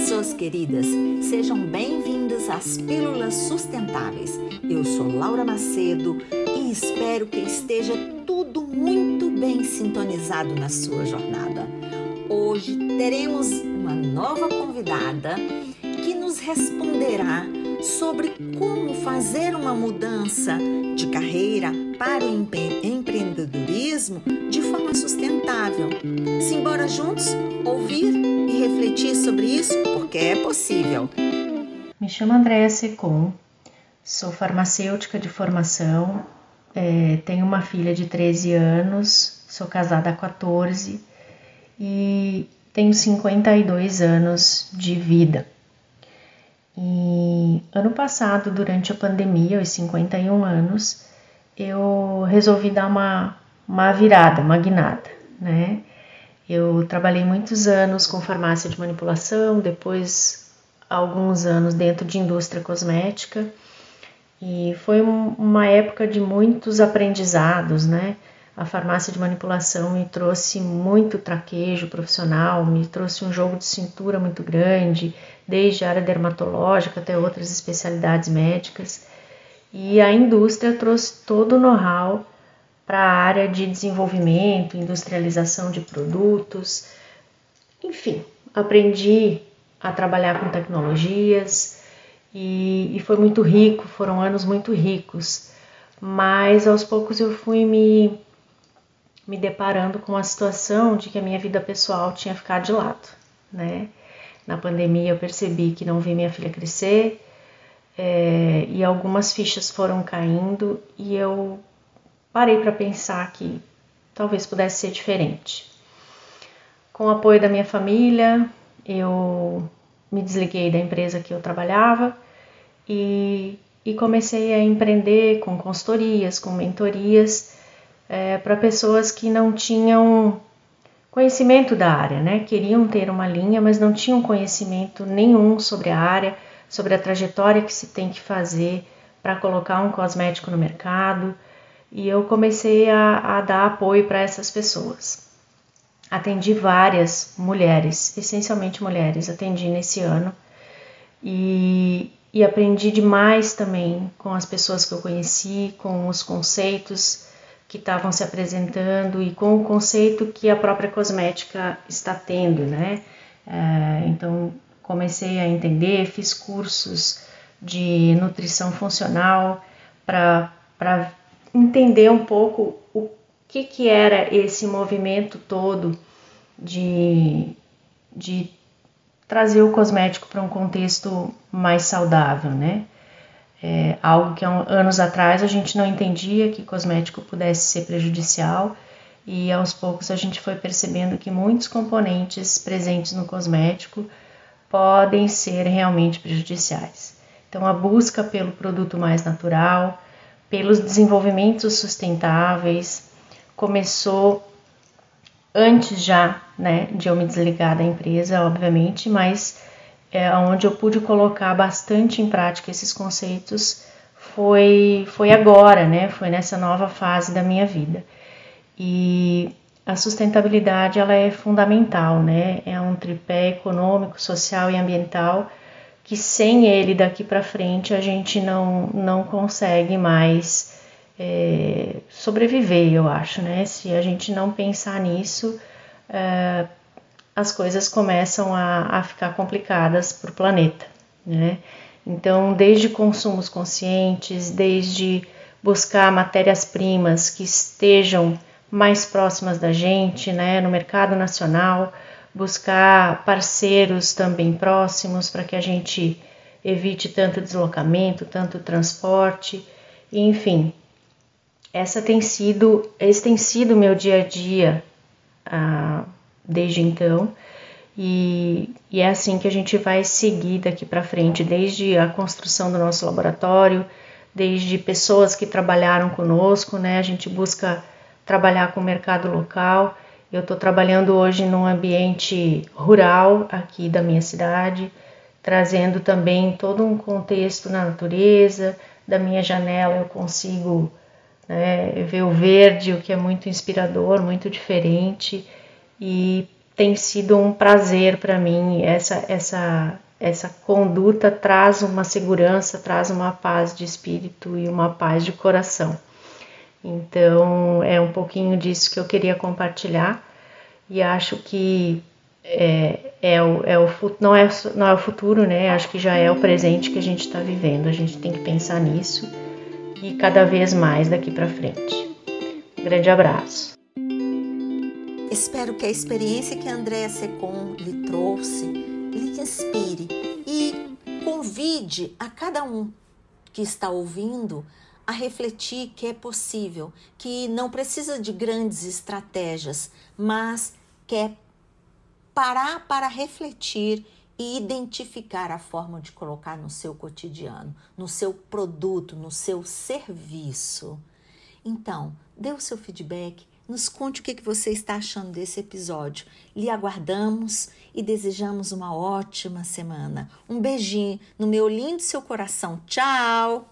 pessoas queridas, sejam bem-vindos às Pílulas Sustentáveis. Eu sou Laura Macedo e espero que esteja tudo muito bem sintonizado na sua jornada. Hoje teremos uma nova convidada que nos responderá sobre como fazer uma mudança de carreira para o empreendedorismo de forma sustentável. Simbora juntos ouvir e refletir sobre isso, porque é possível. Me chamo Andréa Secom, sou farmacêutica de formação, é, tenho uma filha de 13 anos, sou casada há 14 e tenho 52 anos de vida. E ano passado, durante a pandemia, aos 51 anos, eu resolvi dar uma, uma virada, uma guinada, né? Eu trabalhei muitos anos com farmácia de manipulação, depois alguns anos dentro de indústria cosmética e foi um, uma época de muitos aprendizados, né? A farmácia de manipulação me trouxe muito traquejo profissional, me trouxe um jogo de cintura muito grande, desde a área dermatológica até outras especialidades médicas. E a indústria trouxe todo o know-how para a área de desenvolvimento, industrialização de produtos. Enfim, aprendi a trabalhar com tecnologias e, e foi muito rico, foram anos muito ricos. Mas aos poucos eu fui me, me deparando com a situação de que a minha vida pessoal tinha ficado de lado, né? Na pandemia eu percebi que não vi minha filha crescer é, e algumas fichas foram caindo e eu parei para pensar que talvez pudesse ser diferente. Com o apoio da minha família, eu me desliguei da empresa que eu trabalhava e, e comecei a empreender com consultorias, com mentorias é, para pessoas que não tinham conhecimento da área, né? Queriam ter uma linha, mas não tinham conhecimento nenhum sobre a área, sobre a trajetória que se tem que fazer para colocar um cosmético no mercado. E eu comecei a, a dar apoio para essas pessoas. Atendi várias mulheres, essencialmente mulheres, atendi nesse ano e, e aprendi demais também com as pessoas que eu conheci, com os conceitos que estavam se apresentando e com o conceito que a própria cosmética está tendo, né? É, então comecei a entender, fiz cursos de nutrição funcional para entender um pouco o que, que era esse movimento todo de, de trazer o cosmético para um contexto mais saudável, né? É algo que anos atrás a gente não entendia que cosmético pudesse ser prejudicial e aos poucos a gente foi percebendo que muitos componentes presentes no cosmético podem ser realmente prejudiciais. Então a busca pelo produto mais natural, pelos desenvolvimentos sustentáveis começou antes já, né, de eu me desligar da empresa, obviamente, mas é, onde eu pude colocar bastante em prática esses conceitos foi, foi agora, né? Foi nessa nova fase da minha vida. E a sustentabilidade ela é fundamental, né? É um tripé econômico, social e ambiental que sem ele daqui para frente a gente não, não consegue mais é, sobreviver, eu acho, né? Se a gente não pensar nisso, é, as coisas começam a, a ficar complicadas para o planeta, né? Então, desde consumos conscientes, desde buscar matérias-primas que estejam mais próximas da gente, né, no mercado nacional, buscar parceiros também próximos para que a gente evite tanto deslocamento, tanto transporte, enfim. Essa tem sido, esse tem sido meu dia a dia ah, desde então. E, e, é assim que a gente vai seguir daqui para frente, desde a construção do nosso laboratório, desde pessoas que trabalharam conosco, né? A gente busca trabalhar com o mercado local. Eu estou trabalhando hoje num ambiente rural aqui da minha cidade, trazendo também todo um contexto na natureza. Da minha janela eu consigo né, ver o verde, o que é muito inspirador, muito diferente e tem sido um prazer para mim. Essa, essa, essa conduta traz uma segurança, traz uma paz de espírito e uma paz de coração. Então, é um pouquinho disso que eu queria compartilhar e acho que é, é, o, é o, não, é, não é o futuro, né? Acho que já é o presente que a gente está vivendo. A gente tem que pensar nisso e cada vez mais daqui para frente. Um grande abraço. Espero que a experiência que a Andréa Secom lhe trouxe lhe inspire e convide a cada um que está ouvindo a refletir que é possível, que não precisa de grandes estratégias, mas quer parar para refletir e identificar a forma de colocar no seu cotidiano, no seu produto, no seu serviço. Então, dê o seu feedback, nos conte o que você está achando desse episódio. Lhe aguardamos e desejamos uma ótima semana. Um beijinho no meu lindo seu coração. Tchau!